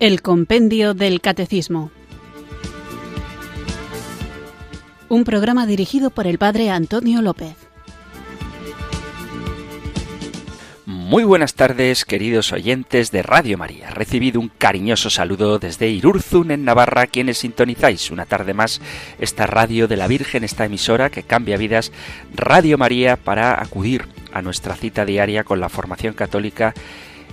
El Compendio del Catecismo. Un programa dirigido por el Padre Antonio López. Muy buenas tardes, queridos oyentes de Radio María. Recibido un cariñoso saludo desde Irurzun, en Navarra, quienes sintonizáis una tarde más esta radio de la Virgen, esta emisora que cambia vidas, Radio María, para acudir a nuestra cita diaria con la formación católica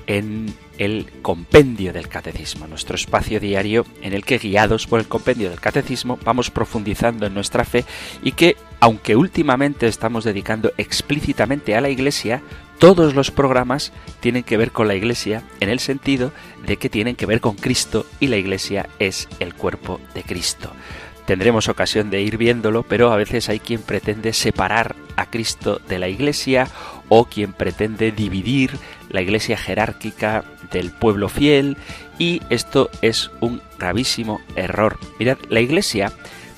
en el compendio del catecismo, nuestro espacio diario en el que guiados por el compendio del catecismo vamos profundizando en nuestra fe y que, aunque últimamente estamos dedicando explícitamente a la Iglesia, todos los programas tienen que ver con la Iglesia en el sentido de que tienen que ver con Cristo y la Iglesia es el cuerpo de Cristo. Tendremos ocasión de ir viéndolo, pero a veces hay quien pretende separar a Cristo de la Iglesia o quien pretende dividir la Iglesia jerárquica del pueblo fiel y esto es un gravísimo error. Mirad, la Iglesia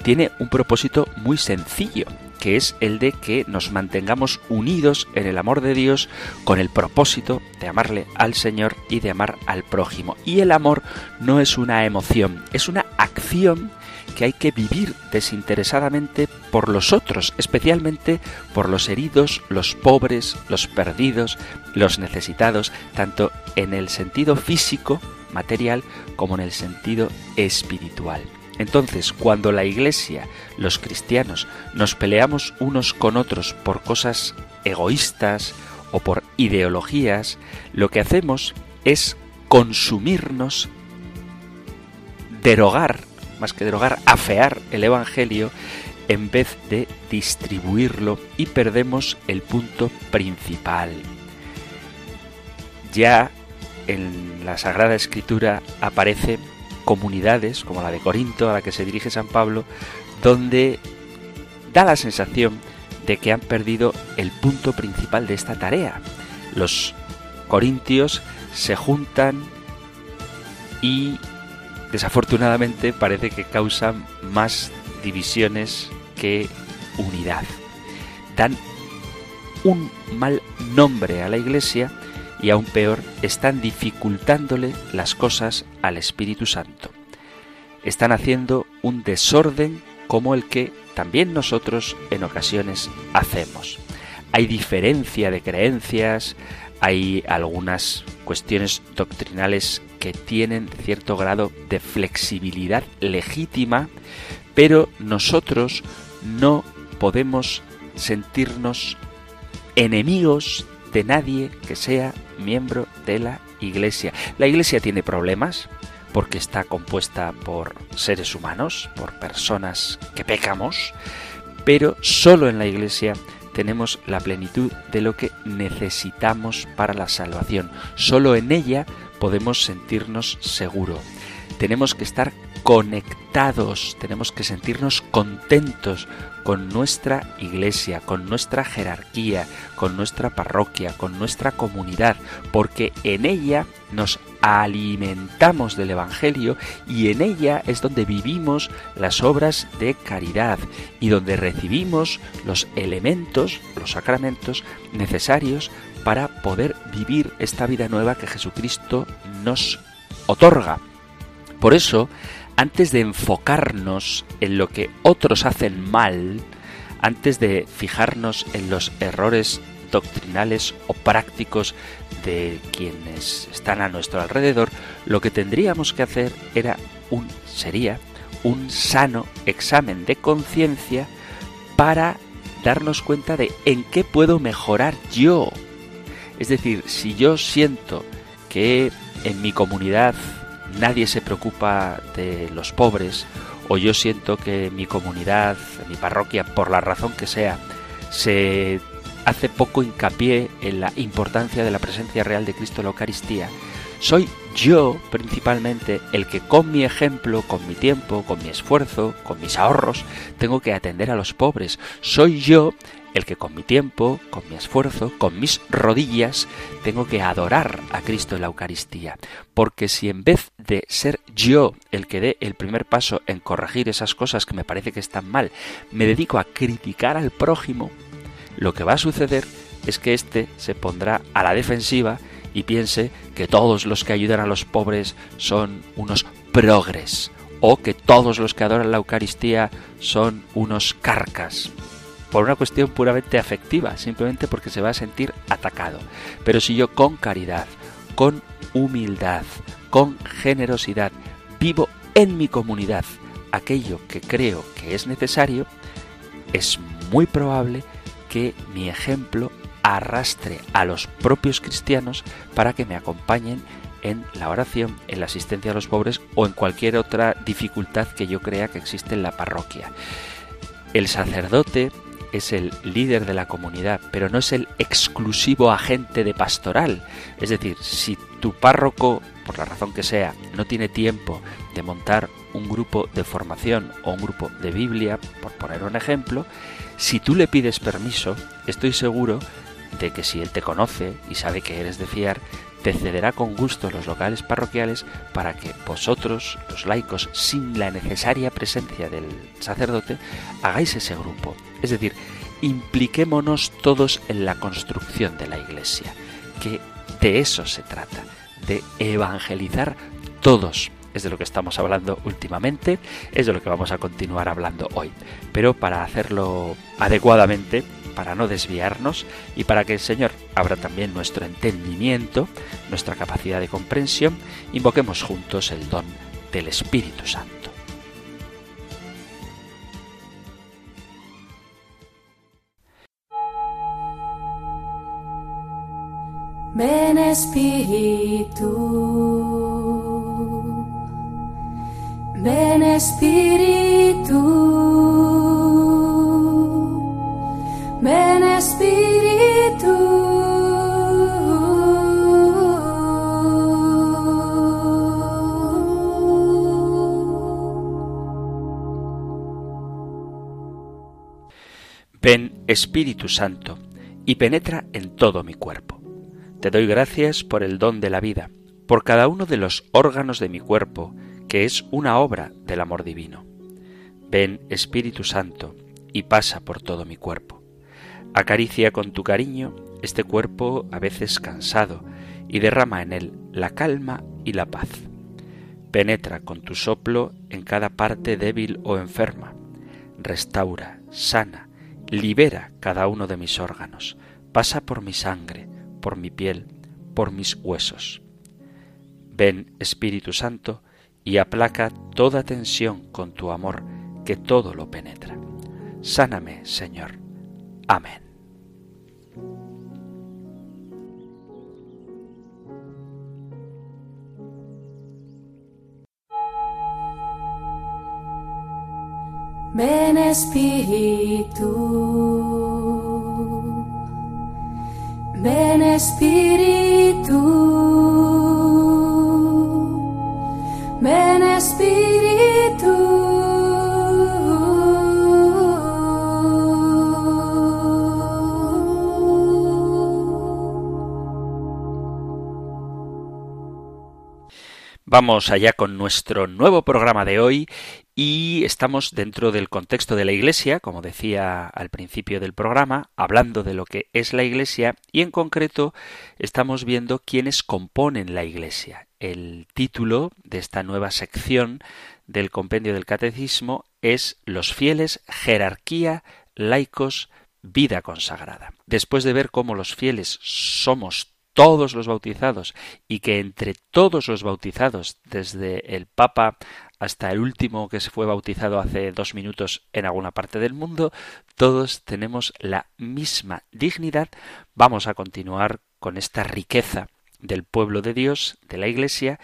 tiene un propósito muy sencillo que es el de que nos mantengamos unidos en el amor de Dios con el propósito de amarle al Señor y de amar al prójimo. Y el amor no es una emoción, es una acción que hay que vivir desinteresadamente por los otros, especialmente por los heridos, los pobres, los perdidos, los necesitados, tanto en el sentido físico, material, como en el sentido espiritual. Entonces, cuando la Iglesia, los cristianos, nos peleamos unos con otros por cosas egoístas o por ideologías, lo que hacemos es consumirnos, derogar más que derogar, afear el Evangelio en vez de distribuirlo y perdemos el punto principal. Ya en la Sagrada Escritura aparecen comunidades como la de Corinto a la que se dirige San Pablo, donde da la sensación de que han perdido el punto principal de esta tarea. Los corintios se juntan y desafortunadamente parece que causan más divisiones que unidad. Dan un mal nombre a la Iglesia y aún peor, están dificultándole las cosas al Espíritu Santo. Están haciendo un desorden como el que también nosotros en ocasiones hacemos. Hay diferencia de creencias, hay algunas cuestiones doctrinales que tienen cierto grado de flexibilidad legítima, pero nosotros no podemos sentirnos enemigos de nadie que sea miembro de la Iglesia. La Iglesia tiene problemas porque está compuesta por seres humanos, por personas que pecamos, pero solo en la Iglesia tenemos la plenitud de lo que necesitamos para la salvación. Solo en ella podemos sentirnos seguros. Tenemos que estar conectados, tenemos que sentirnos contentos con nuestra iglesia, con nuestra jerarquía, con nuestra parroquia, con nuestra comunidad, porque en ella nos alimentamos del Evangelio y en ella es donde vivimos las obras de caridad y donde recibimos los elementos, los sacramentos necesarios para poder vivir esta vida nueva que Jesucristo nos otorga. Por eso, antes de enfocarnos en lo que otros hacen mal, antes de fijarnos en los errores doctrinales o prácticos de quienes están a nuestro alrededor, lo que tendríamos que hacer era un sería un sano examen de conciencia para darnos cuenta de en qué puedo mejorar yo. Es decir, si yo siento que en mi comunidad nadie se preocupa de los pobres, o yo siento que mi comunidad, mi parroquia, por la razón que sea, se hace poco hincapié en la importancia de la presencia real de Cristo en la Eucaristía, soy yo principalmente el que con mi ejemplo, con mi tiempo, con mi esfuerzo, con mis ahorros, tengo que atender a los pobres. Soy yo el que con mi tiempo, con mi esfuerzo, con mis rodillas, tengo que adorar a Cristo en la Eucaristía. Porque si en vez de ser yo el que dé el primer paso en corregir esas cosas que me parece que están mal, me dedico a criticar al prójimo, lo que va a suceder es que éste se pondrá a la defensiva y piense que todos los que ayudan a los pobres son unos progres o que todos los que adoran la Eucaristía son unos carcas por una cuestión puramente afectiva, simplemente porque se va a sentir atacado. Pero si yo con caridad, con humildad, con generosidad, vivo en mi comunidad aquello que creo que es necesario, es muy probable que mi ejemplo arrastre a los propios cristianos para que me acompañen en la oración, en la asistencia a los pobres o en cualquier otra dificultad que yo crea que existe en la parroquia. El sacerdote es el líder de la comunidad, pero no es el exclusivo agente de pastoral. Es decir, si tu párroco, por la razón que sea, no tiene tiempo de montar un grupo de formación o un grupo de Biblia, por poner un ejemplo, si tú le pides permiso, estoy seguro de que si él te conoce y sabe que eres de fiar, te cederá con gusto los locales parroquiales para que vosotros, los laicos, sin la necesaria presencia del sacerdote, hagáis ese grupo. Es decir, impliquémonos todos en la construcción de la Iglesia, que de eso se trata, de evangelizar todos. Es de lo que estamos hablando últimamente, es de lo que vamos a continuar hablando hoy. Pero para hacerlo adecuadamente, para no desviarnos y para que el Señor abra también nuestro entendimiento, nuestra capacidad de comprensión, invoquemos juntos el don del Espíritu Santo. Ven Espíritu, ven Espíritu. Ven Espíritu. Ven Espíritu Santo y penetra en todo mi cuerpo. Te doy gracias por el don de la vida, por cada uno de los órganos de mi cuerpo, que es una obra del amor divino. Ven Espíritu Santo y pasa por todo mi cuerpo. Acaricia con tu cariño este cuerpo a veces cansado y derrama en él la calma y la paz. Penetra con tu soplo en cada parte débil o enferma. Restaura, sana, libera cada uno de mis órganos. Pasa por mi sangre, por mi piel, por mis huesos. Ven, Espíritu Santo, y aplaca toda tensión con tu amor, que todo lo penetra. Sáname, Señor. Amén. Ven Espíritu, ven Espíritu, ven Espíritu. Vamos allá con nuestro nuevo programa de hoy y estamos dentro del contexto de la Iglesia, como decía al principio del programa, hablando de lo que es la Iglesia y en concreto estamos viendo quiénes componen la Iglesia. El título de esta nueva sección del compendio del Catecismo es Los fieles, jerarquía, laicos, vida consagrada. Después de ver cómo los fieles somos todos los bautizados y que entre todos los bautizados, desde el Papa hasta el último que se fue bautizado hace dos minutos en alguna parte del mundo, todos tenemos la misma dignidad. Vamos a continuar con esta riqueza del pueblo de Dios, de la Iglesia,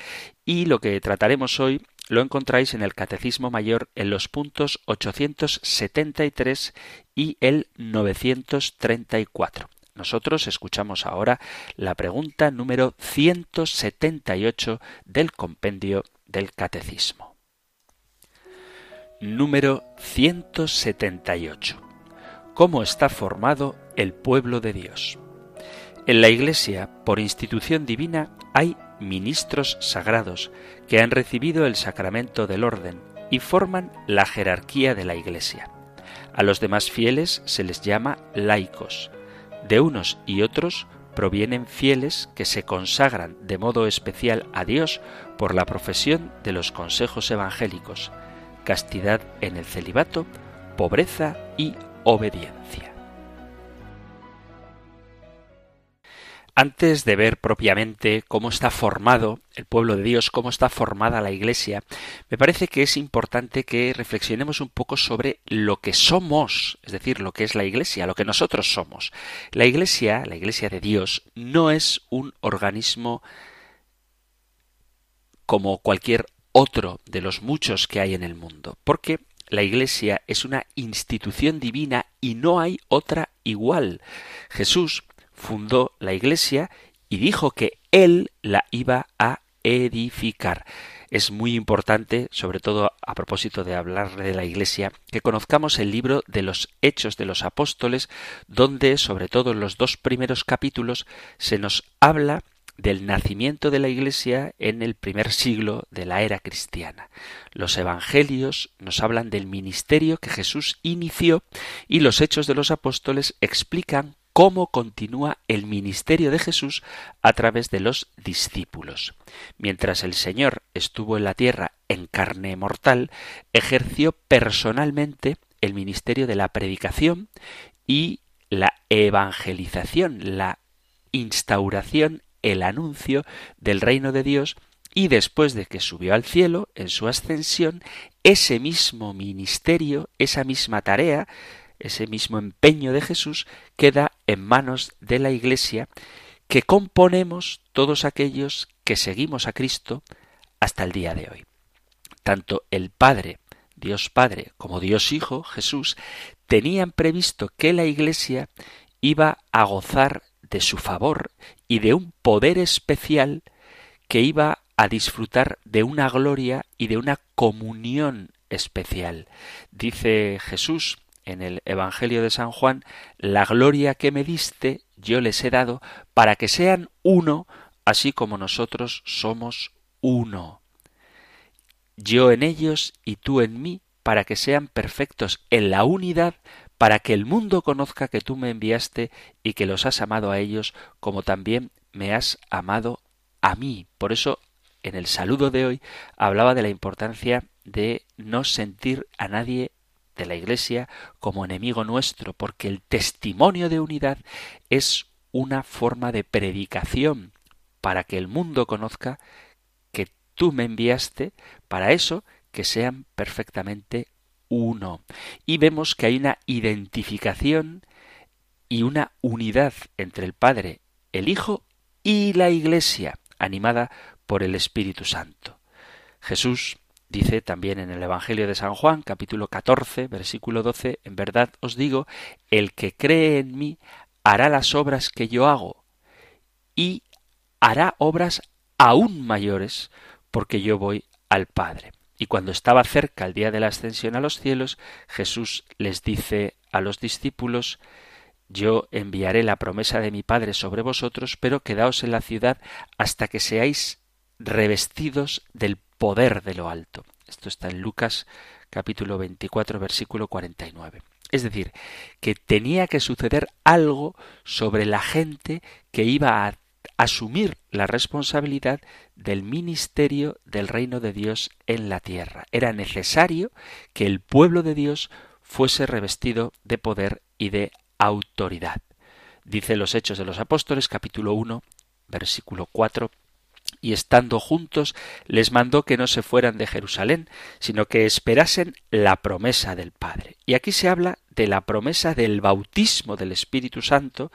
y lo que trataremos hoy lo encontráis en el Catecismo Mayor en los puntos 873 y el 934. Nosotros escuchamos ahora la pregunta número 178 del compendio del Catecismo número 178. ¿Cómo está formado el pueblo de Dios? En la Iglesia, por institución divina, hay ministros sagrados que han recibido el sacramento del orden y forman la jerarquía de la Iglesia. A los demás fieles se les llama laicos. De unos y otros provienen fieles que se consagran de modo especial a Dios por la profesión de los consejos evangélicos, castidad en el celibato, pobreza y obediencia. Antes de ver propiamente cómo está formado el pueblo de Dios, cómo está formada la Iglesia, me parece que es importante que reflexionemos un poco sobre lo que somos, es decir, lo que es la Iglesia, lo que nosotros somos. La Iglesia, la Iglesia de Dios, no es un organismo como cualquier otro de los muchos que hay en el mundo, porque la Iglesia es una institución divina y no hay otra igual. Jesús fundó la Iglesia y dijo que él la iba a edificar. Es muy importante, sobre todo a propósito de hablar de la Iglesia, que conozcamos el libro de los Hechos de los Apóstoles, donde, sobre todo en los dos primeros capítulos, se nos habla del nacimiento de la Iglesia en el primer siglo de la era cristiana. Los Evangelios nos hablan del ministerio que Jesús inició y los Hechos de los Apóstoles explican cómo continúa el ministerio de Jesús a través de los discípulos. Mientras el Señor estuvo en la tierra en carne mortal, ejerció personalmente el ministerio de la predicación y la evangelización, la instauración el anuncio del reino de Dios y después de que subió al cielo, en su ascensión, ese mismo ministerio, esa misma tarea, ese mismo empeño de Jesús queda en manos de la Iglesia que componemos todos aquellos que seguimos a Cristo hasta el día de hoy. Tanto el Padre, Dios Padre, como Dios Hijo, Jesús, tenían previsto que la Iglesia iba a gozar de su favor y de un poder especial que iba a disfrutar de una gloria y de una comunión especial. Dice Jesús en el Evangelio de San Juan, la gloria que me diste yo les he dado para que sean uno, así como nosotros somos uno. Yo en ellos y tú en mí, para que sean perfectos en la unidad, para que el mundo conozca que tú me enviaste y que los has amado a ellos como también me has amado a mí. Por eso, en el saludo de hoy hablaba de la importancia de no sentir a nadie de la Iglesia como enemigo nuestro, porque el testimonio de unidad es una forma de predicación para que el mundo conozca que tú me enviaste para eso que sean perfectamente uno. Y vemos que hay una identificación y una unidad entre el Padre, el Hijo y la Iglesia, animada por el Espíritu Santo. Jesús dice también en el Evangelio de San Juan, capítulo 14, versículo 12, en verdad os digo, el que cree en mí hará las obras que yo hago y hará obras aún mayores porque yo voy al Padre. Y cuando estaba cerca el día de la ascensión a los cielos, Jesús les dice a los discípulos Yo enviaré la promesa de mi Padre sobre vosotros, pero quedaos en la ciudad hasta que seáis revestidos del poder de lo alto. Esto está en Lucas capítulo 24 versículo 49. Es decir, que tenía que suceder algo sobre la gente que iba a asumir la responsabilidad del ministerio del reino de Dios en la tierra. Era necesario que el pueblo de Dios fuese revestido de poder y de autoridad. Dice los Hechos de los Apóstoles capítulo 1 versículo 4 y estando juntos les mandó que no se fueran de Jerusalén, sino que esperasen la promesa del Padre. Y aquí se habla de la promesa del bautismo del Espíritu Santo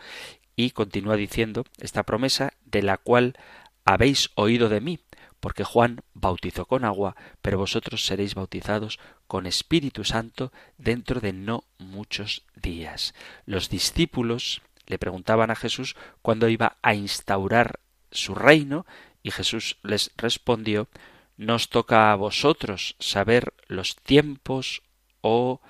y continúa diciendo esta promesa de la cual habéis oído de mí, porque Juan bautizó con agua, pero vosotros seréis bautizados con Espíritu Santo dentro de no muchos días. Los discípulos le preguntaban a Jesús cuándo iba a instaurar su reino, y Jesús les respondió Nos toca a vosotros saber los tiempos o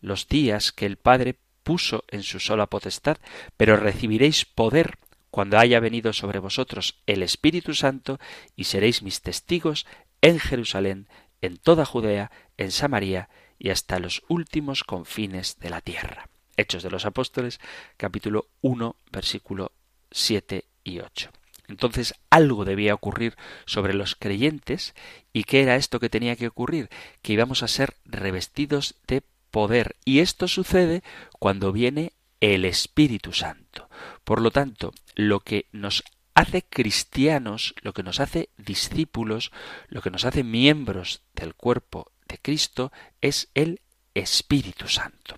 los días que el Padre puso en su sola potestad, pero recibiréis poder cuando haya venido sobre vosotros el Espíritu Santo, y seréis mis testigos en Jerusalén, en toda Judea, en Samaria y hasta los últimos confines de la tierra. Hechos de los Apóstoles, capítulo 1, versículo 7 y 8. Entonces algo debía ocurrir sobre los creyentes y qué era esto que tenía que ocurrir, que íbamos a ser revestidos de poder y esto sucede cuando viene el Espíritu Santo. Por lo tanto, lo que nos hace cristianos, lo que nos hace discípulos, lo que nos hace miembros del cuerpo de Cristo es el Espíritu Santo.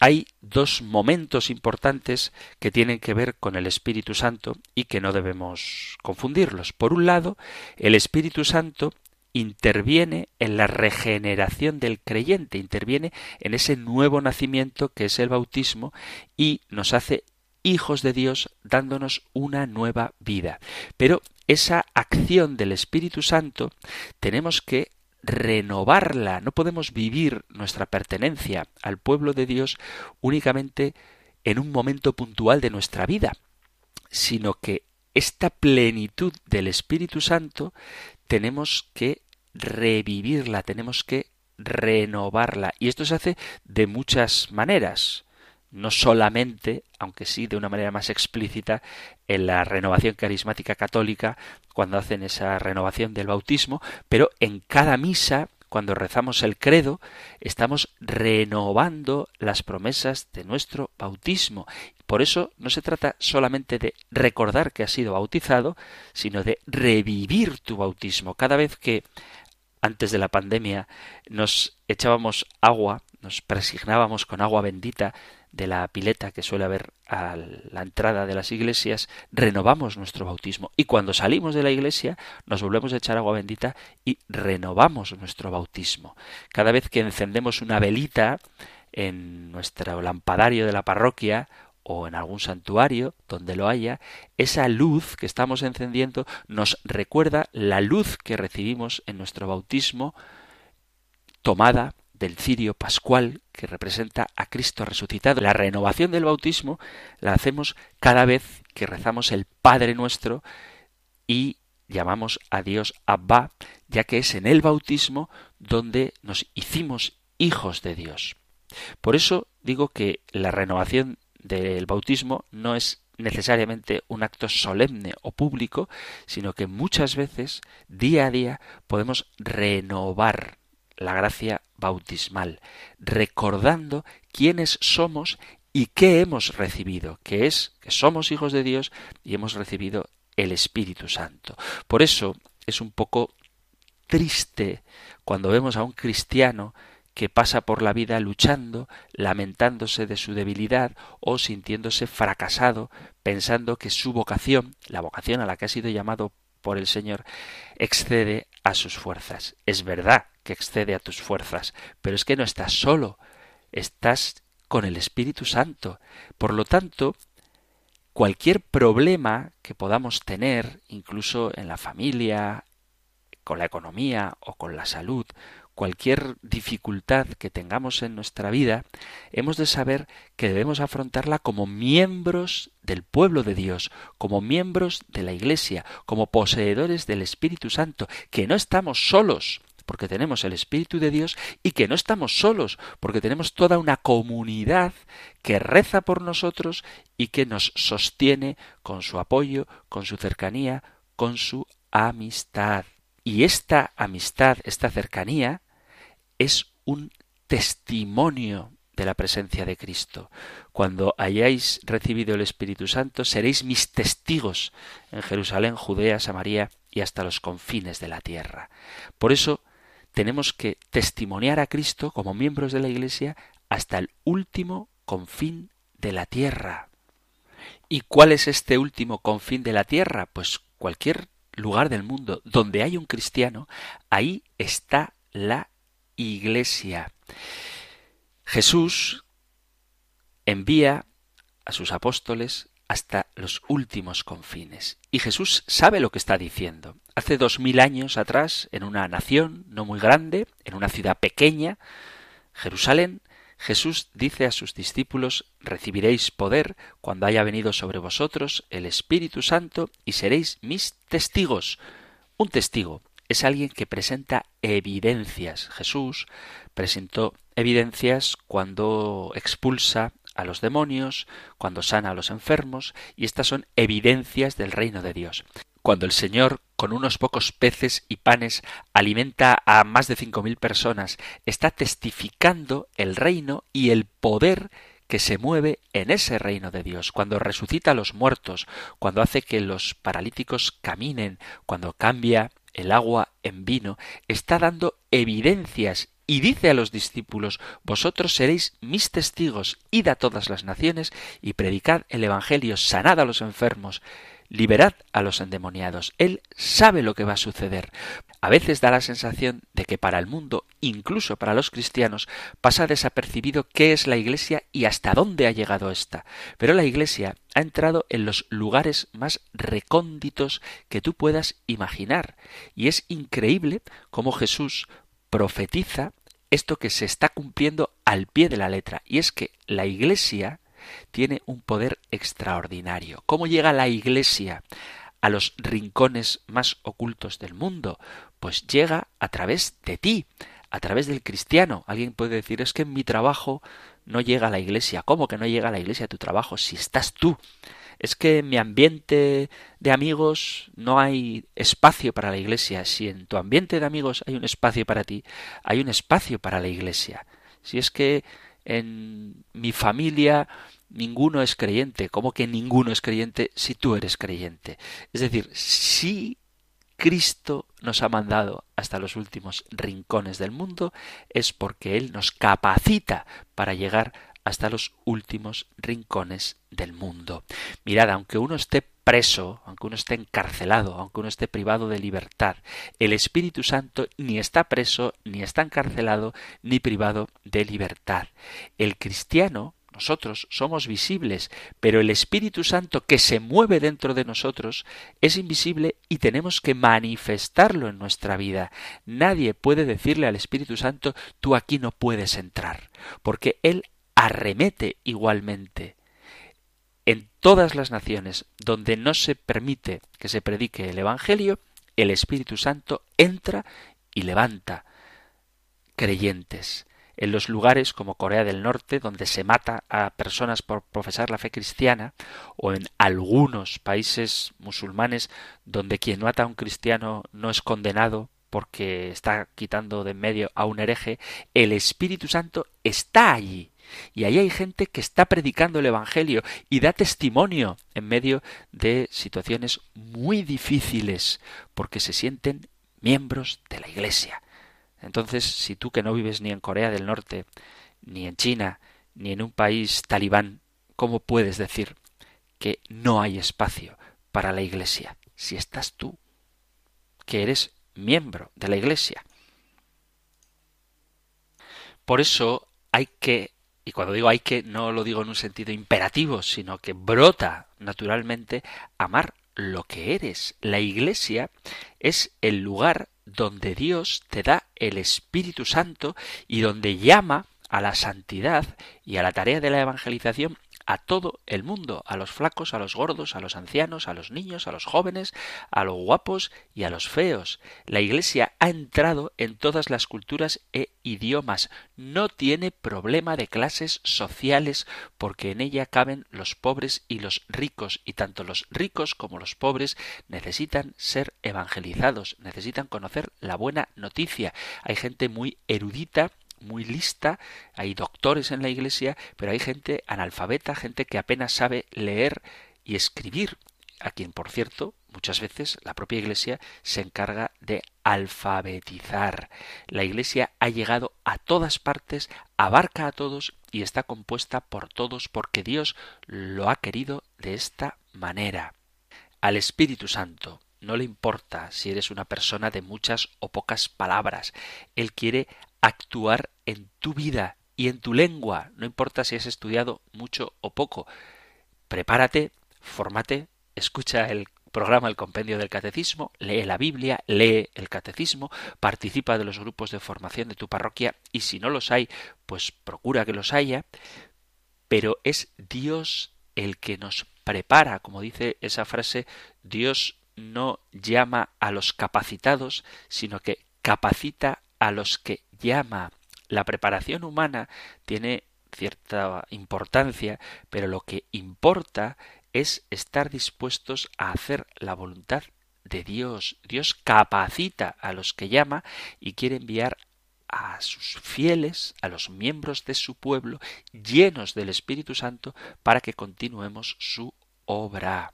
Hay dos momentos importantes que tienen que ver con el Espíritu Santo y que no debemos confundirlos. Por un lado, el Espíritu Santo interviene en la regeneración del creyente, interviene en ese nuevo nacimiento que es el bautismo y nos hace hijos de Dios dándonos una nueva vida. Pero esa acción del Espíritu Santo tenemos que renovarla. No podemos vivir nuestra pertenencia al pueblo de Dios únicamente en un momento puntual de nuestra vida, sino que esta plenitud del Espíritu Santo tenemos que revivirla, tenemos que renovarla. Y esto se hace de muchas maneras no solamente, aunque sí de una manera más explícita, en la renovación carismática católica, cuando hacen esa renovación del bautismo, pero en cada misa, cuando rezamos el credo, estamos renovando las promesas de nuestro bautismo. Por eso no se trata solamente de recordar que has sido bautizado, sino de revivir tu bautismo. Cada vez que antes de la pandemia nos echábamos agua, nos presignábamos con agua bendita de la pileta que suele haber a la entrada de las iglesias, renovamos nuestro bautismo. Y cuando salimos de la iglesia, nos volvemos a echar agua bendita y renovamos nuestro bautismo. Cada vez que encendemos una velita en nuestro lampadario de la parroquia o en algún santuario donde lo haya, esa luz que estamos encendiendo nos recuerda la luz que recibimos en nuestro bautismo tomada del cirio pascual que representa a Cristo resucitado. La renovación del bautismo la hacemos cada vez que rezamos el Padre nuestro y llamamos a Dios Abba, ya que es en el bautismo donde nos hicimos hijos de Dios. Por eso digo que la renovación del bautismo no es necesariamente un acto solemne o público, sino que muchas veces, día a día, podemos renovar la gracia bautismal, recordando quiénes somos y qué hemos recibido, que es que somos hijos de Dios y hemos recibido el Espíritu Santo. Por eso es un poco triste cuando vemos a un cristiano que pasa por la vida luchando, lamentándose de su debilidad o sintiéndose fracasado, pensando que su vocación, la vocación a la que ha sido llamado por el Señor, excede a sus fuerzas. Es verdad que excede a tus fuerzas, pero es que no estás solo, estás con el Espíritu Santo. Por lo tanto, cualquier problema que podamos tener, incluso en la familia, con la economía o con la salud, cualquier dificultad que tengamos en nuestra vida, hemos de saber que debemos afrontarla como miembros del pueblo de Dios, como miembros de la Iglesia, como poseedores del Espíritu Santo, que no estamos solos, porque tenemos el Espíritu de Dios y que no estamos solos, porque tenemos toda una comunidad que reza por nosotros y que nos sostiene con su apoyo, con su cercanía, con su amistad. Y esta amistad, esta cercanía, es un testimonio de la presencia de Cristo. Cuando hayáis recibido el Espíritu Santo, seréis mis testigos en Jerusalén, Judea, Samaria y hasta los confines de la tierra. Por eso, tenemos que testimoniar a Cristo como miembros de la Iglesia hasta el último confín de la tierra. ¿Y cuál es este último confín de la tierra? Pues cualquier lugar del mundo donde hay un cristiano, ahí está la Iglesia. Jesús envía a sus apóstoles hasta los últimos confines. Y Jesús sabe lo que está diciendo. Hace dos mil años atrás, en una nación no muy grande, en una ciudad pequeña, Jerusalén, Jesús dice a sus discípulos recibiréis poder cuando haya venido sobre vosotros el Espíritu Santo y seréis mis testigos. Un testigo es alguien que presenta evidencias. Jesús presentó evidencias cuando expulsa a los demonios, cuando sana a los enfermos, y estas son evidencias del reino de Dios. Cuando el Señor, con unos pocos peces y panes, alimenta a más de cinco mil personas, está testificando el reino y el poder que se mueve en ese reino de Dios, cuando resucita a los muertos, cuando hace que los paralíticos caminen, cuando cambia el agua en vino, está dando evidencias y dice a los discípulos, Vosotros seréis mis testigos, id a todas las naciones y predicad el Evangelio, sanad a los enfermos, liberad a los endemoniados. Él sabe lo que va a suceder. A veces da la sensación de que para el mundo, incluso para los cristianos, pasa desapercibido qué es la Iglesia y hasta dónde ha llegado ésta. Pero la Iglesia ha entrado en los lugares más recónditos que tú puedas imaginar. Y es increíble cómo Jesús profetiza esto que se está cumpliendo al pie de la letra. Y es que la Iglesia tiene un poder extraordinario. ¿Cómo llega la Iglesia a los rincones más ocultos del mundo? Pues llega a través de ti, a través del cristiano. Alguien puede decir, es que en mi trabajo no llega a la Iglesia. ¿Cómo que no llega a la Iglesia a tu trabajo si estás tú? es que en mi ambiente de amigos no hay espacio para la iglesia. Si en tu ambiente de amigos hay un espacio para ti, hay un espacio para la iglesia. Si es que en mi familia ninguno es creyente. ¿Cómo que ninguno es creyente si tú eres creyente? Es decir, si Cristo nos ha mandado hasta los últimos rincones del mundo, es porque Él nos capacita para llegar hasta los últimos rincones del mundo. Mirad, aunque uno esté preso, aunque uno esté encarcelado, aunque uno esté privado de libertad, el Espíritu Santo ni está preso, ni está encarcelado, ni privado de libertad. El cristiano nosotros somos visibles, pero el Espíritu Santo que se mueve dentro de nosotros es invisible y tenemos que manifestarlo en nuestra vida. Nadie puede decirle al Espíritu Santo tú aquí no puedes entrar, porque Él arremete igualmente. En todas las naciones donde no se permite que se predique el Evangelio, el Espíritu Santo entra y levanta creyentes en los lugares como Corea del Norte, donde se mata a personas por profesar la fe cristiana, o en algunos países musulmanes donde quien mata a un cristiano no es condenado porque está quitando de en medio a un hereje, el Espíritu Santo está allí. Y ahí hay gente que está predicando el Evangelio y da testimonio en medio de situaciones muy difíciles, porque se sienten miembros de la Iglesia. Entonces, si tú que no vives ni en Corea del Norte, ni en China, ni en un país talibán, ¿cómo puedes decir que no hay espacio para la Iglesia si estás tú, que eres miembro de la Iglesia? Por eso hay que, y cuando digo hay que, no lo digo en un sentido imperativo, sino que brota naturalmente amar lo que eres. La Iglesia es el lugar donde Dios te da el Espíritu Santo y donde llama a la santidad y a la tarea de la evangelización a todo el mundo, a los flacos, a los gordos, a los ancianos, a los niños, a los jóvenes, a los guapos y a los feos. La Iglesia ha entrado en todas las culturas e idiomas. No tiene problema de clases sociales porque en ella caben los pobres y los ricos y tanto los ricos como los pobres necesitan ser evangelizados, necesitan conocer la buena noticia. Hay gente muy erudita muy lista, hay doctores en la iglesia, pero hay gente analfabeta, gente que apenas sabe leer y escribir, a quien, por cierto, muchas veces la propia iglesia se encarga de alfabetizar. La iglesia ha llegado a todas partes, abarca a todos y está compuesta por todos porque Dios lo ha querido de esta manera. Al Espíritu Santo no le importa si eres una persona de muchas o pocas palabras. Él quiere actuar en tu vida y en tu lengua, no importa si has estudiado mucho o poco. Prepárate, fórmate, escucha el programa El Compendio del Catecismo, lee la Biblia, lee el Catecismo, participa de los grupos de formación de tu parroquia y si no los hay, pues procura que los haya, pero es Dios el que nos prepara, como dice esa frase, Dios no llama a los capacitados, sino que capacita a los que llama. La preparación humana tiene cierta importancia, pero lo que importa es estar dispuestos a hacer la voluntad de Dios. Dios capacita a los que llama y quiere enviar a sus fieles, a los miembros de su pueblo, llenos del Espíritu Santo, para que continuemos su obra.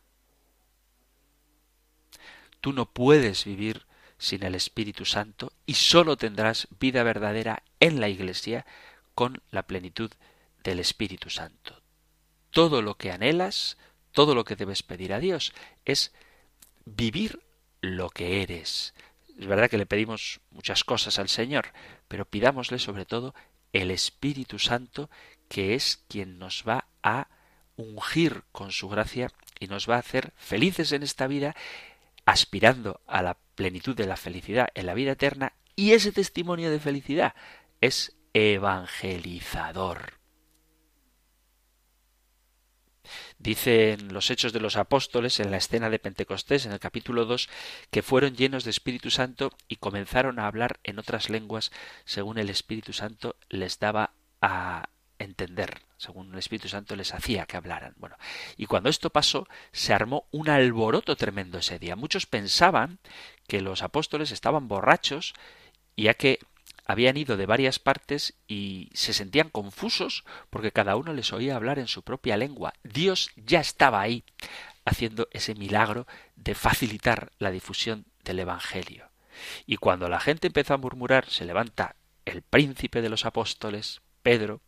Tú no puedes vivir sin el Espíritu Santo y sólo tendrás vida verdadera en la Iglesia con la plenitud del Espíritu Santo. Todo lo que anhelas, todo lo que debes pedir a Dios es vivir lo que eres. Es verdad que le pedimos muchas cosas al Señor, pero pidámosle sobre todo el Espíritu Santo, que es quien nos va a ungir con su gracia y nos va a hacer felices en esta vida, aspirando a la plenitud de la felicidad en la vida eterna, y ese testimonio de felicidad es evangelizador. Dicen los Hechos de los Apóstoles en la escena de Pentecostés, en el capítulo 2, que fueron llenos de Espíritu Santo y comenzaron a hablar en otras lenguas según el Espíritu Santo les daba a entender, según el Espíritu Santo les hacía que hablaran. Bueno, y cuando esto pasó, se armó un alboroto tremendo ese día. Muchos pensaban que los apóstoles estaban borrachos, ya que habían ido de varias partes y se sentían confusos porque cada uno les oía hablar en su propia lengua. Dios ya estaba ahí haciendo ese milagro de facilitar la difusión del Evangelio. Y cuando la gente empezó a murmurar, se levanta el príncipe de los apóstoles, Pedro,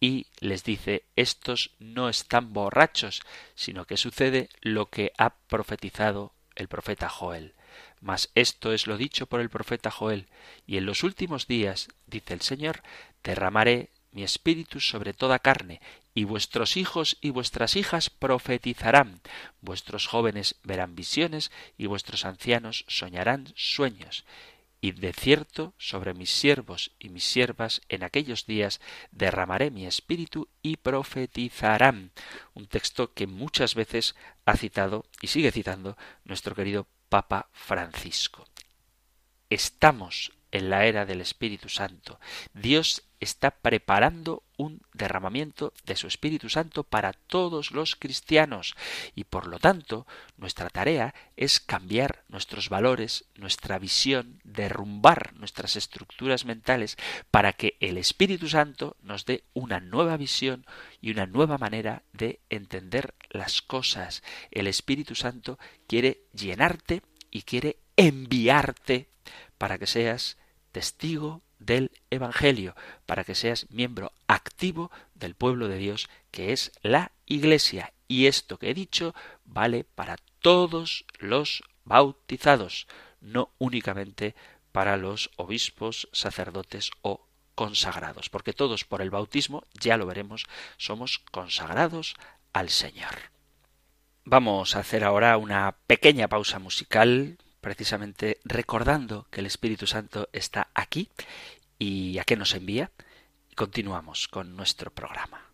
y les dice estos no están borrachos, sino que sucede lo que ha profetizado el profeta Joel. Mas esto es lo dicho por el profeta Joel, y en los últimos días, dice el Señor, derramaré mi espíritu sobre toda carne, y vuestros hijos y vuestras hijas profetizarán, vuestros jóvenes verán visiones, y vuestros ancianos soñarán sueños. Y de cierto sobre mis siervos y mis siervas en aquellos días derramaré mi espíritu y profetizarán. Un texto que muchas veces ha citado y sigue citando nuestro querido Papa Francisco. Estamos en la era del Espíritu Santo. Dios está preparando un derramamiento de su Espíritu Santo para todos los cristianos y por lo tanto nuestra tarea es cambiar nuestros valores, nuestra visión, derrumbar nuestras estructuras mentales para que el Espíritu Santo nos dé una nueva visión y una nueva manera de entender las cosas. El Espíritu Santo quiere llenarte y quiere enviarte para que seas testigo del Evangelio, para que seas miembro activo del pueblo de Dios, que es la Iglesia. Y esto que he dicho vale para todos los bautizados, no únicamente para los obispos, sacerdotes o consagrados, porque todos por el bautismo, ya lo veremos, somos consagrados al Señor. Vamos a hacer ahora una pequeña pausa musical precisamente recordando que el Espíritu Santo está aquí y a qué nos envía. Continuamos con nuestro programa.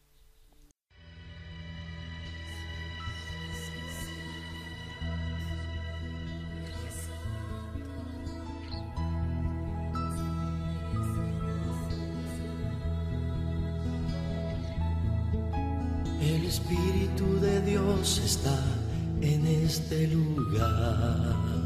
El Espíritu de Dios está en este lugar.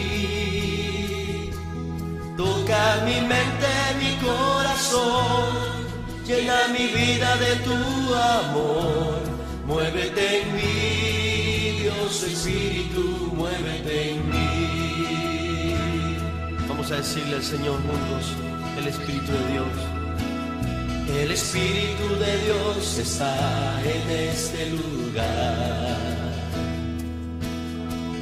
Toca mi mente, mi corazón, llena mi vida de tu amor. Muévete en mí, Dios Espíritu, muévete en mí. Vamos a decirle al Señor juntos, el Espíritu de Dios. El Espíritu de Dios está en este lugar.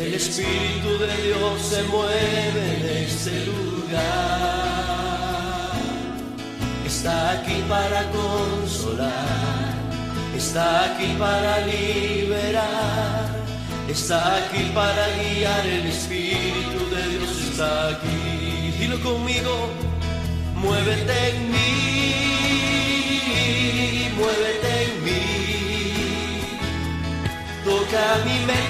El Espíritu de Dios se mueve en este lugar. Está aquí para consolar, está aquí para liberar, está aquí para guiar. El Espíritu de Dios está aquí. Dilo conmigo, muévete en mí, muévete en mí. Toca mi mente,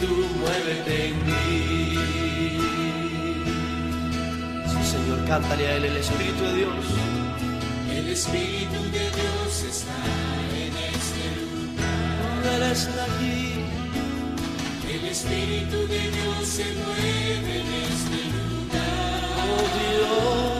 Espíritu, muévete en mí. Sí, Señor, cántale a Él el Espíritu de Dios. El Espíritu de Dios está en este lugar. Él está aquí. El Espíritu de Dios se mueve en este lugar. Oh Dios,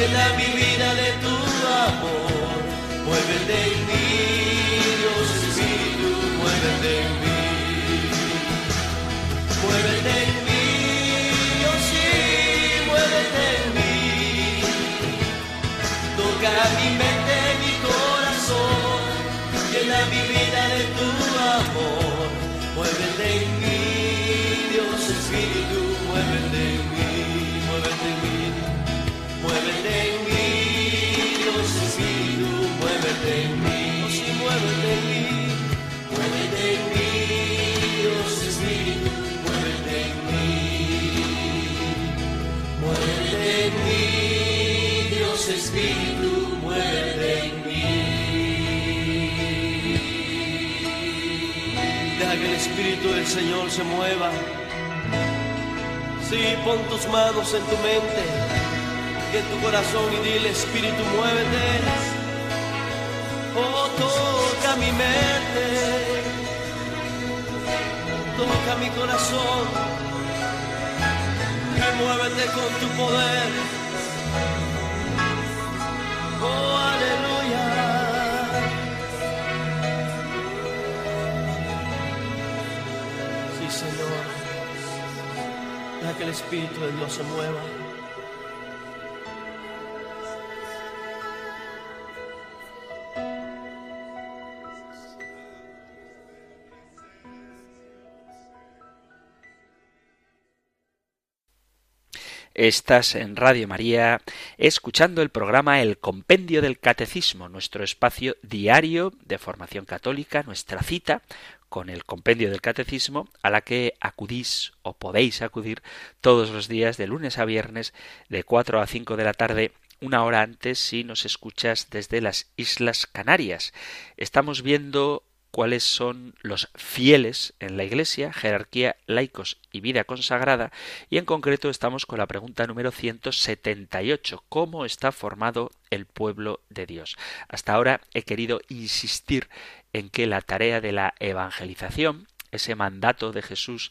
Llena mi vida de tu amor. Muévete en mí, Dios Espíritu, muévete en mí. Muévete en mí, oh sí, muévete en mí. Toca mi mente, mi corazón, llena mi vida de tu amor. Muévete en mí, Dios Espíritu, muévete en mí, muévete en mí, muévete en mí, Dios Espíritu, muévete en mí, oh muévete en mí, muévete en mí, Dios Espíritu, muévete en mí, muévete en mí, Dios Espíritu, muévete en mí. Deja que el Espíritu del Señor se mueva. Sí, pon tus manos en tu mente de tu corazón y dile Espíritu muévete oh toca mi mente. Toca mi corazón. Y muévete con tu poder. Oh aleluya. Sí Señor. Deja que el Espíritu de Dios se mueva. Estás en Radio María escuchando el programa El Compendio del Catecismo, nuestro espacio diario de formación católica, nuestra cita con el Compendio del Catecismo a la que acudís o podéis acudir todos los días de lunes a viernes de 4 a 5 de la tarde una hora antes si nos escuchas desde las Islas Canarias. Estamos viendo cuáles son los fieles en la Iglesia, jerarquía, laicos y vida consagrada, y en concreto estamos con la pregunta número 178, ¿cómo está formado el pueblo de Dios? Hasta ahora he querido insistir en que la tarea de la evangelización, ese mandato de Jesús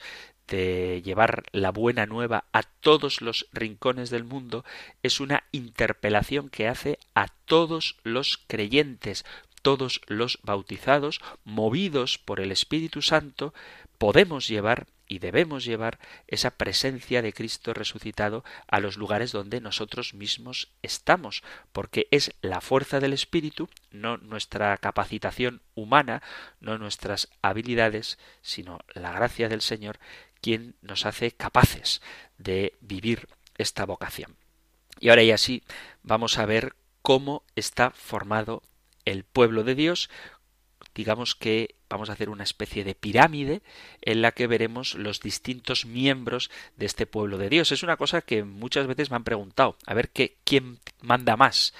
de llevar la buena nueva a todos los rincones del mundo es una interpelación que hace a todos los creyentes, todos los bautizados, movidos por el Espíritu Santo, podemos llevar y debemos llevar esa presencia de Cristo resucitado a los lugares donde nosotros mismos estamos, porque es la fuerza del Espíritu, no nuestra capacitación humana, no nuestras habilidades, sino la gracia del Señor, quien nos hace capaces de vivir esta vocación. Y ahora y así vamos a ver cómo está formado el pueblo de Dios, digamos que vamos a hacer una especie de pirámide en la que veremos los distintos miembros de este pueblo de Dios. Es una cosa que muchas veces me han preguntado, a ver qué, quién manda más,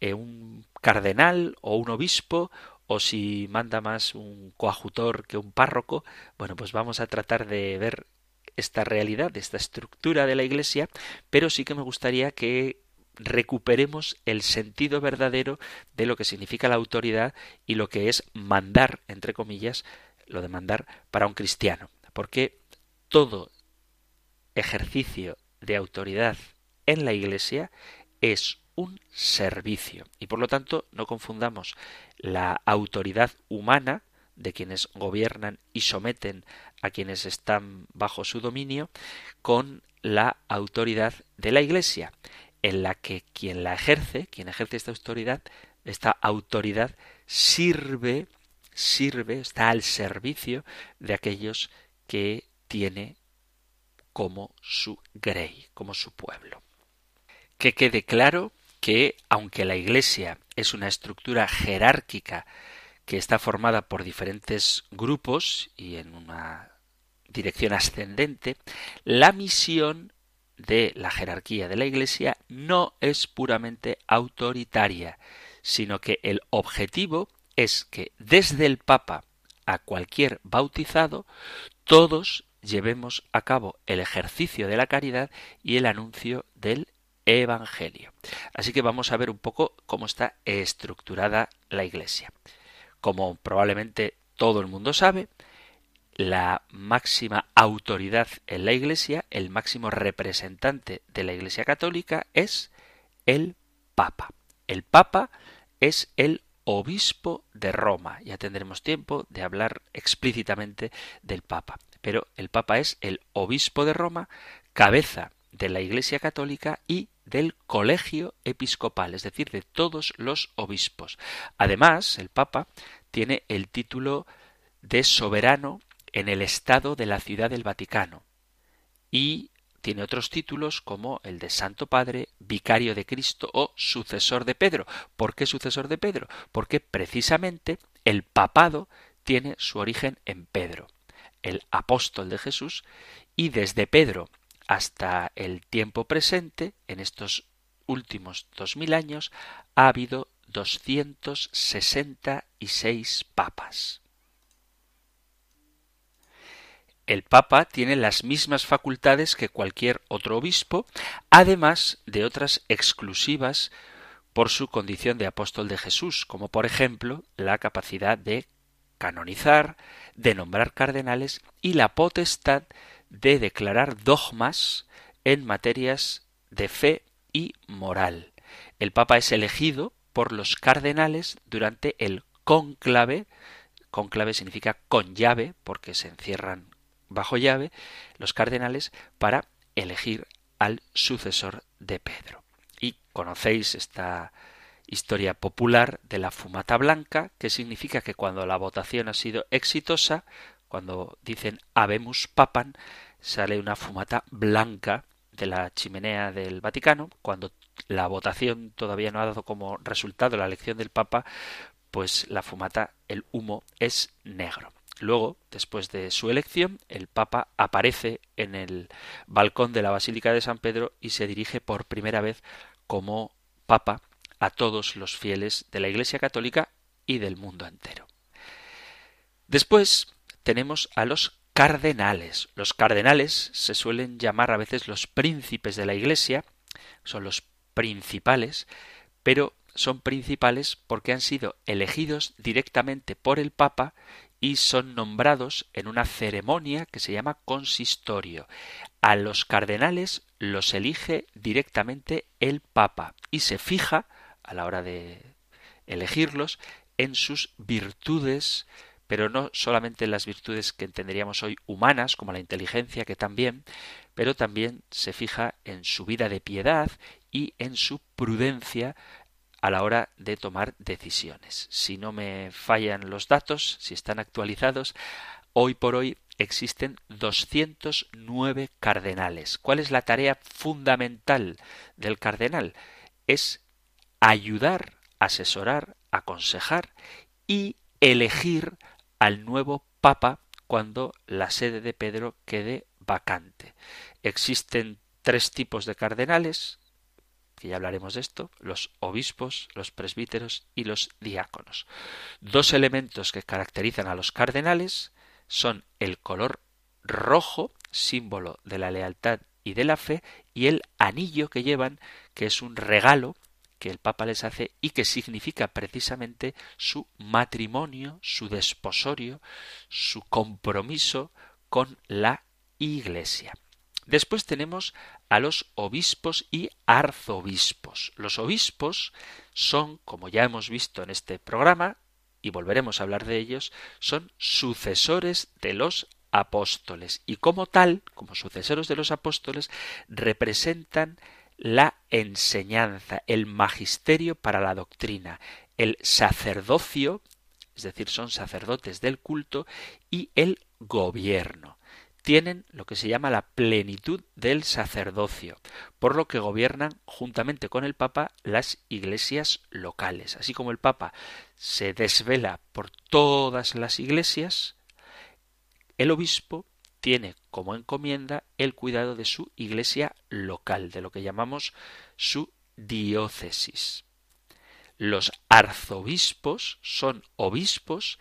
eh, un cardenal o un obispo o si manda más un coajutor que un párroco. Bueno, pues vamos a tratar de ver esta realidad, esta estructura de la Iglesia, pero sí que me gustaría que recuperemos el sentido verdadero de lo que significa la autoridad y lo que es mandar, entre comillas, lo de mandar para un cristiano. Porque todo ejercicio de autoridad en la Iglesia es un servicio. Y por lo tanto no confundamos la autoridad humana de quienes gobiernan y someten a quienes están bajo su dominio con la autoridad de la Iglesia en la que quien la ejerce, quien ejerce esta autoridad, esta autoridad sirve, sirve, está al servicio de aquellos que tiene como su grey, como su pueblo. Que quede claro que, aunque la Iglesia es una estructura jerárquica que está formada por diferentes grupos y en una dirección ascendente, la misión de la jerarquía de la Iglesia no es puramente autoritaria, sino que el objetivo es que desde el Papa a cualquier bautizado, todos llevemos a cabo el ejercicio de la caridad y el anuncio del Evangelio. Así que vamos a ver un poco cómo está estructurada la Iglesia. Como probablemente todo el mundo sabe, la máxima autoridad en la Iglesia, el máximo representante de la Iglesia católica es el Papa. El Papa es el obispo de Roma. Ya tendremos tiempo de hablar explícitamente del Papa. Pero el Papa es el obispo de Roma, cabeza de la Iglesia católica y del colegio episcopal, es decir, de todos los obispos. Además, el Papa tiene el título de soberano en el Estado de la Ciudad del Vaticano y tiene otros títulos como el de Santo Padre, Vicario de Cristo o Sucesor de Pedro. ¿Por qué sucesor de Pedro? Porque precisamente el papado tiene su origen en Pedro, el apóstol de Jesús, y desde Pedro hasta el tiempo presente, en estos últimos dos mil años, ha habido 266 papas. El Papa tiene las mismas facultades que cualquier otro obispo, además de otras exclusivas por su condición de apóstol de Jesús, como por ejemplo la capacidad de canonizar, de nombrar cardenales y la potestad de declarar dogmas en materias de fe y moral. El Papa es elegido por los cardenales durante el cónclave. Cónclave significa con llave, porque se encierran bajo llave los cardenales para elegir al sucesor de Pedro. Y conocéis esta historia popular de la fumata blanca, que significa que cuando la votación ha sido exitosa, cuando dicen habemus papan, sale una fumata blanca de la chimenea del Vaticano, cuando la votación todavía no ha dado como resultado la elección del Papa, pues la fumata, el humo, es negro. Luego, después de su elección, el Papa aparece en el balcón de la Basílica de San Pedro y se dirige por primera vez como Papa a todos los fieles de la Iglesia Católica y del mundo entero. Después tenemos a los cardenales. Los cardenales se suelen llamar a veces los príncipes de la Iglesia, son los principales, pero son principales porque han sido elegidos directamente por el Papa y son nombrados en una ceremonia que se llama consistorio. A los cardenales los elige directamente el Papa y se fija, a la hora de elegirlos, en sus virtudes, pero no solamente en las virtudes que entenderíamos hoy humanas, como la inteligencia, que también, pero también se fija en su vida de piedad y en su prudencia a la hora de tomar decisiones. Si no me fallan los datos, si están actualizados, hoy por hoy existen 209 cardenales. ¿Cuál es la tarea fundamental del cardenal? Es ayudar, asesorar, aconsejar y elegir al nuevo papa cuando la sede de Pedro quede vacante. Existen tres tipos de cardenales, que ya hablaremos de esto, los obispos, los presbíteros y los diáconos. Dos elementos que caracterizan a los cardenales son el color rojo, símbolo de la lealtad y de la fe, y el anillo que llevan, que es un regalo que el Papa les hace y que significa precisamente su matrimonio, su desposorio, su compromiso con la Iglesia. Después tenemos a los obispos y arzobispos. Los obispos son, como ya hemos visto en este programa, y volveremos a hablar de ellos, son sucesores de los apóstoles y como tal, como sucesores de los apóstoles, representan la enseñanza, el magisterio para la doctrina, el sacerdocio, es decir, son sacerdotes del culto, y el gobierno tienen lo que se llama la plenitud del sacerdocio, por lo que gobiernan juntamente con el Papa las iglesias locales. Así como el Papa se desvela por todas las iglesias, el obispo tiene como encomienda el cuidado de su iglesia local, de lo que llamamos su diócesis. Los arzobispos son obispos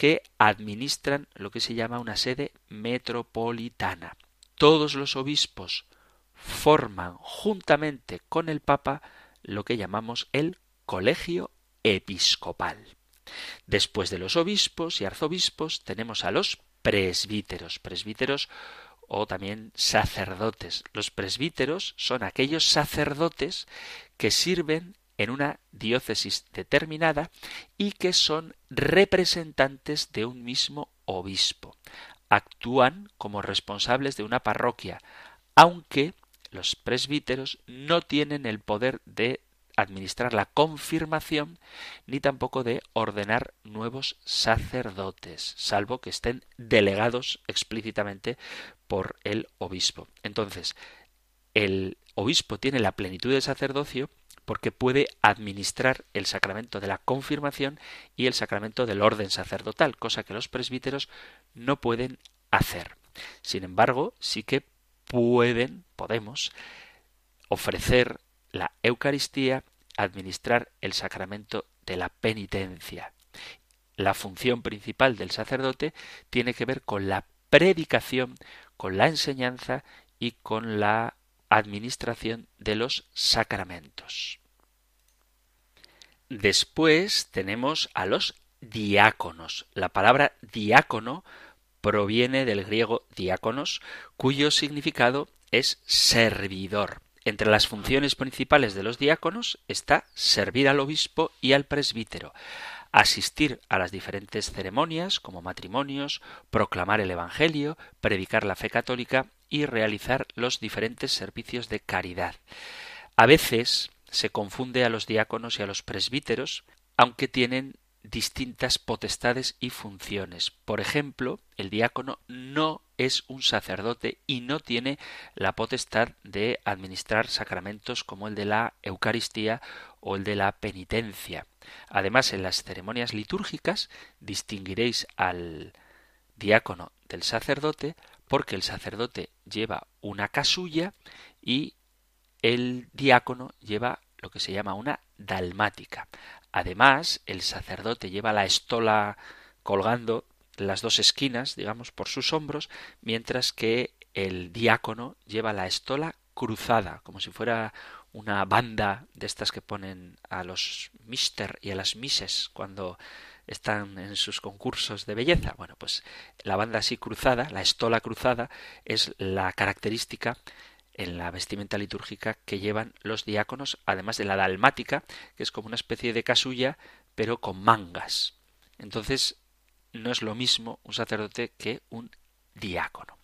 que administran lo que se llama una sede metropolitana. Todos los obispos forman juntamente con el Papa lo que llamamos el colegio episcopal. Después de los obispos y arzobispos tenemos a los presbíteros, presbíteros o también sacerdotes. Los presbíteros son aquellos sacerdotes que sirven en una diócesis determinada y que son representantes de un mismo obispo. Actúan como responsables de una parroquia, aunque los presbíteros no tienen el poder de administrar la confirmación ni tampoco de ordenar nuevos sacerdotes, salvo que estén delegados explícitamente por el obispo. Entonces, el obispo tiene la plenitud del sacerdocio porque puede administrar el sacramento de la confirmación y el sacramento del orden sacerdotal, cosa que los presbíteros no pueden hacer. Sin embargo, sí que pueden, podemos, ofrecer la Eucaristía, administrar el sacramento de la penitencia. La función principal del sacerdote tiene que ver con la predicación, con la enseñanza y con la administración de los sacramentos. Después tenemos a los diáconos. La palabra diácono proviene del griego diáconos, cuyo significado es servidor. Entre las funciones principales de los diáconos está servir al obispo y al presbítero, asistir a las diferentes ceremonias como matrimonios, proclamar el Evangelio, predicar la fe católica y realizar los diferentes servicios de caridad. A veces se confunde a los diáconos y a los presbíteros, aunque tienen distintas potestades y funciones. Por ejemplo, el diácono no es un sacerdote y no tiene la potestad de administrar sacramentos como el de la Eucaristía o el de la penitencia. Además, en las ceremonias litúrgicas distinguiréis al diácono del sacerdote porque el sacerdote lleva una casulla y el diácono lleva lo que se llama una dalmática. Además, el sacerdote lleva la estola colgando las dos esquinas, digamos, por sus hombros, mientras que el diácono lleva la estola cruzada, como si fuera una banda de estas que ponen a los mister y a las mises cuando están en sus concursos de belleza. Bueno, pues la banda así cruzada, la estola cruzada, es la característica en la vestimenta litúrgica que llevan los diáconos, además de la dalmática, que es como una especie de casulla, pero con mangas. Entonces, no es lo mismo un sacerdote que un diácono.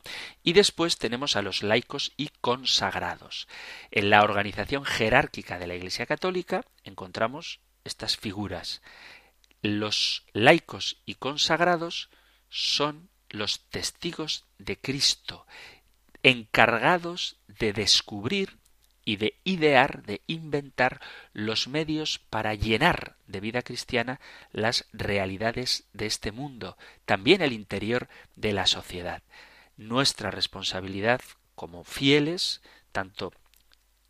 Y después tenemos a los laicos y consagrados. En la organización jerárquica de la Iglesia Católica encontramos estas figuras. Los laicos y consagrados son los testigos de Cristo encargados de descubrir y de idear, de inventar los medios para llenar de vida cristiana las realidades de este mundo, también el interior de la sociedad. Nuestra responsabilidad como fieles, tanto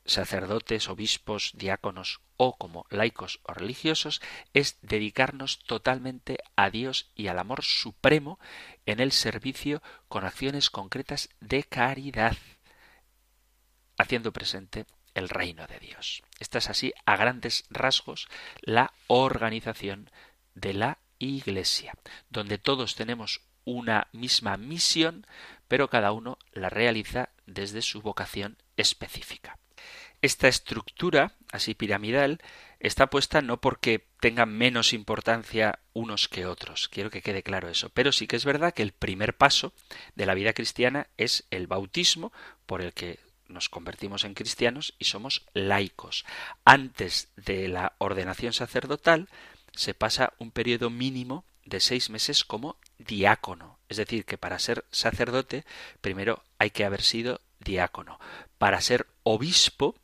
sacerdotes, obispos, diáconos o como laicos o religiosos, es dedicarnos totalmente a Dios y al amor supremo en el servicio con acciones concretas de caridad, haciendo presente el reino de Dios. Esta es así, a grandes rasgos, la organización de la Iglesia, donde todos tenemos una misma misión, pero cada uno la realiza desde su vocación específica. Esta estructura, así piramidal, está puesta no porque tengan menos importancia unos que otros, quiero que quede claro eso, pero sí que es verdad que el primer paso de la vida cristiana es el bautismo, por el que nos convertimos en cristianos y somos laicos. Antes de la ordenación sacerdotal se pasa un periodo mínimo de seis meses como diácono. Es decir, que para ser sacerdote primero hay que haber sido diácono. Para ser obispo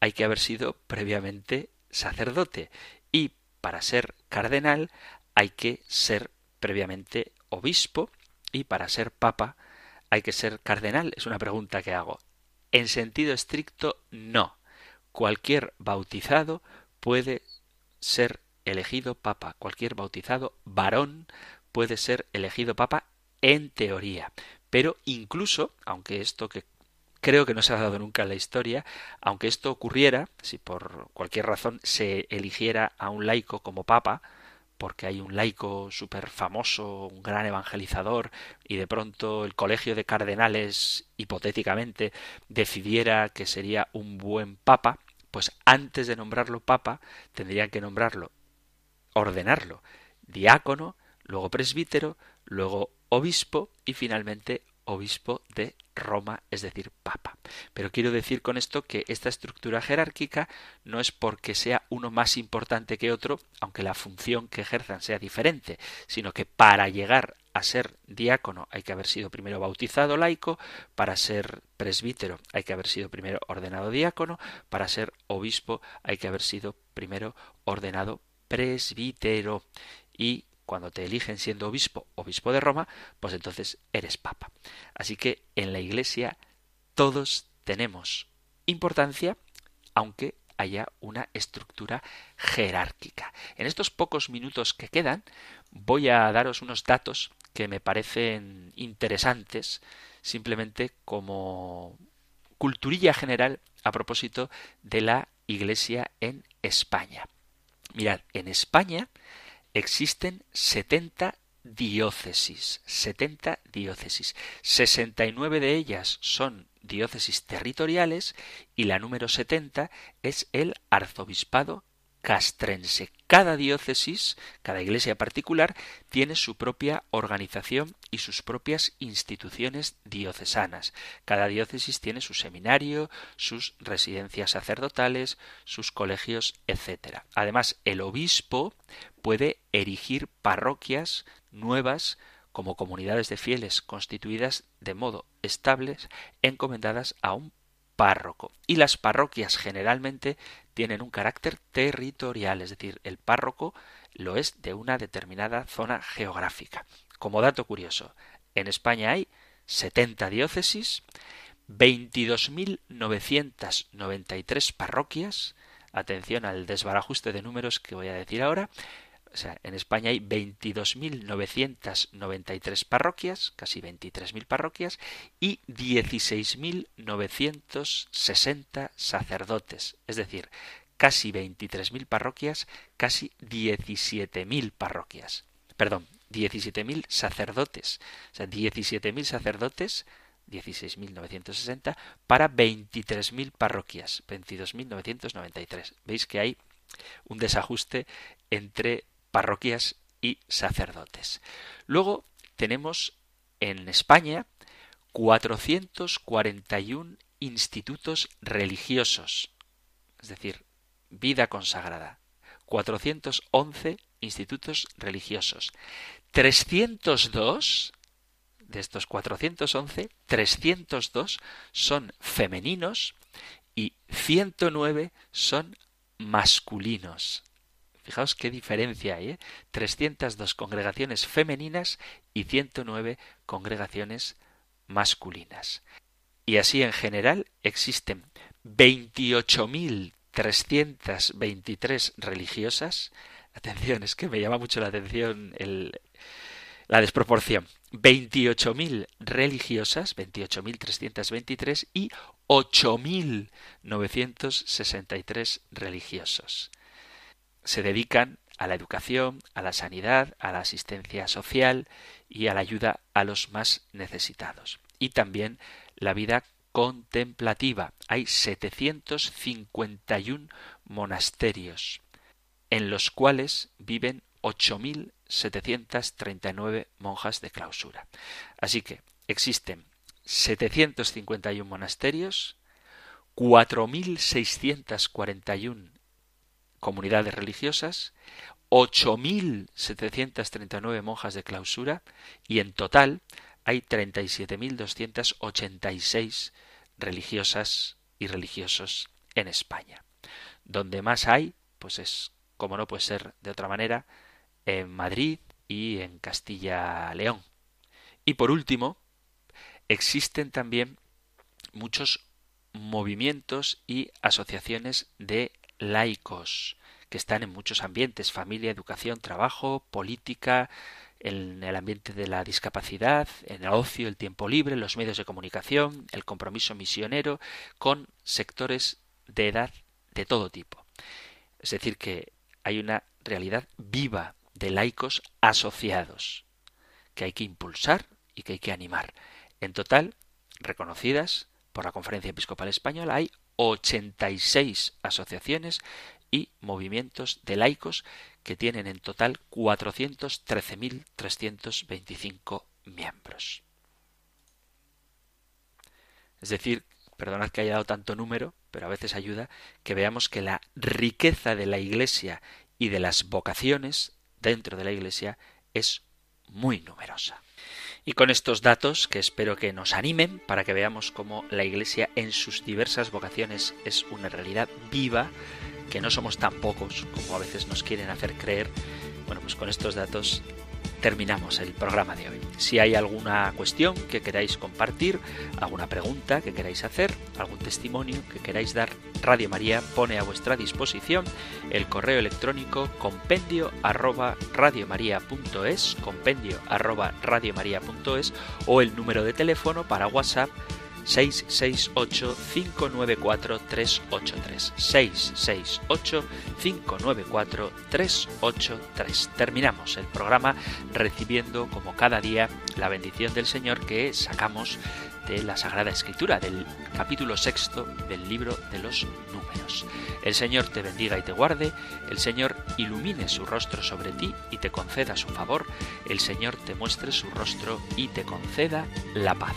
hay que haber sido previamente sacerdote y para ser cardenal hay que ser previamente obispo y para ser papa hay que ser cardenal. Es una pregunta que hago. En sentido estricto, no. Cualquier bautizado puede ser elegido papa. Cualquier bautizado varón puede ser elegido papa en teoría. Pero incluso, aunque esto que creo que no se ha dado nunca en la historia, aunque esto ocurriera, si por cualquier razón se eligiera a un laico como papa, porque hay un laico súper famoso, un gran evangelizador, y de pronto el colegio de cardenales, hipotéticamente, decidiera que sería un buen papa, pues antes de nombrarlo papa, tendrían que nombrarlo, ordenarlo, diácono, luego presbítero, luego obispo y finalmente obispo de Roma, es decir, papa. Pero quiero decir con esto que esta estructura jerárquica no es porque sea uno más importante que otro, aunque la función que ejerzan sea diferente, sino que para llegar a ser diácono hay que haber sido primero bautizado laico, para ser presbítero hay que haber sido primero ordenado diácono, para ser obispo hay que haber sido primero ordenado presbítero y cuando te eligen siendo obispo, obispo de Roma, pues entonces eres papa. Así que en la Iglesia todos tenemos importancia, aunque haya una estructura jerárquica. En estos pocos minutos que quedan, voy a daros unos datos que me parecen interesantes, simplemente como culturilla general a propósito de la Iglesia en España. Mirad, en España existen 70 diócesis, 70 diócesis. 69 de ellas son diócesis territoriales y la número 70 es el arzobispado castrense. Cada diócesis, cada iglesia particular, tiene su propia organización y sus propias instituciones diocesanas. Cada diócesis tiene su seminario, sus residencias sacerdotales, sus colegios, etc. Además, el obispo puede erigir parroquias nuevas como comunidades de fieles constituidas de modo estable, encomendadas a un párroco. Y las parroquias generalmente tienen un carácter territorial, es decir, el párroco lo es de una determinada zona geográfica. Como dato curioso, en España hay 70 diócesis, 22.993 parroquias, atención al desbarajuste de números que voy a decir ahora, o sea, en España hay 22.993 parroquias, casi 23.000 parroquias, y 16.960 sacerdotes. Es decir, casi 23.000 parroquias, casi 17.000 parroquias. Perdón, 17.000 sacerdotes. O sea, 17.000 sacerdotes 16.960 para 23.000 parroquias, 22.993. Veis que hay un desajuste entre parroquias y sacerdotes. Luego tenemos en España 441 institutos religiosos, es decir, vida consagrada. 411 institutos religiosos. 302 de estos 411, 302 son femeninos y 109 son masculinos. Fijaos qué diferencia hay, ¿eh? 302 congregaciones femeninas y 109 congregaciones masculinas. Y así en general existen 28.323 religiosas. Atención, es que me llama mucho la atención la desproporción. 28.000 religiosas, 28.323 y 8.963 religiosos se dedican a la educación, a la sanidad, a la asistencia social y a la ayuda a los más necesitados. Y también la vida contemplativa. Hay 751 monasterios en los cuales viven 8.739 monjas de clausura. Así que existen 751 monasterios, 4.641 comunidades religiosas, 8.739 monjas de clausura y en total hay 37.286 religiosas y religiosos en España. Donde más hay, pues es, como no puede ser de otra manera, en Madrid y en Castilla-León. Y por último, existen también muchos movimientos y asociaciones de laicos que están en muchos ambientes, familia, educación, trabajo, política, en el ambiente de la discapacidad, en el ocio, el tiempo libre, los medios de comunicación, el compromiso misionero, con sectores de edad de todo tipo. Es decir, que hay una realidad viva de laicos asociados, que hay que impulsar y que hay que animar. En total, reconocidas por la Conferencia Episcopal Española, hay 86 asociaciones y movimientos de laicos que tienen en total 413.325 miembros. Es decir, perdonad que haya dado tanto número, pero a veces ayuda que veamos que la riqueza de la Iglesia y de las vocaciones dentro de la Iglesia es muy numerosa. Y con estos datos, que espero que nos animen para que veamos cómo la Iglesia en sus diversas vocaciones es una realidad viva, que no somos tan pocos como a veces nos quieren hacer creer, bueno, pues con estos datos terminamos el programa de hoy. Si hay alguna cuestión que queráis compartir, alguna pregunta que queráis hacer, algún testimonio que queráis dar, Radio María pone a vuestra disposición el correo electrónico compendio arroba radiomaria.es, compendio arroba o el número de teléfono para WhatsApp 668-594-383. 668-594-383. Terminamos el programa recibiendo como cada día la bendición del Señor que sacamos de la Sagrada Escritura, del capítulo sexto del libro de los números. El Señor te bendiga y te guarde, el Señor ilumine su rostro sobre ti y te conceda su favor, el Señor te muestre su rostro y te conceda la paz.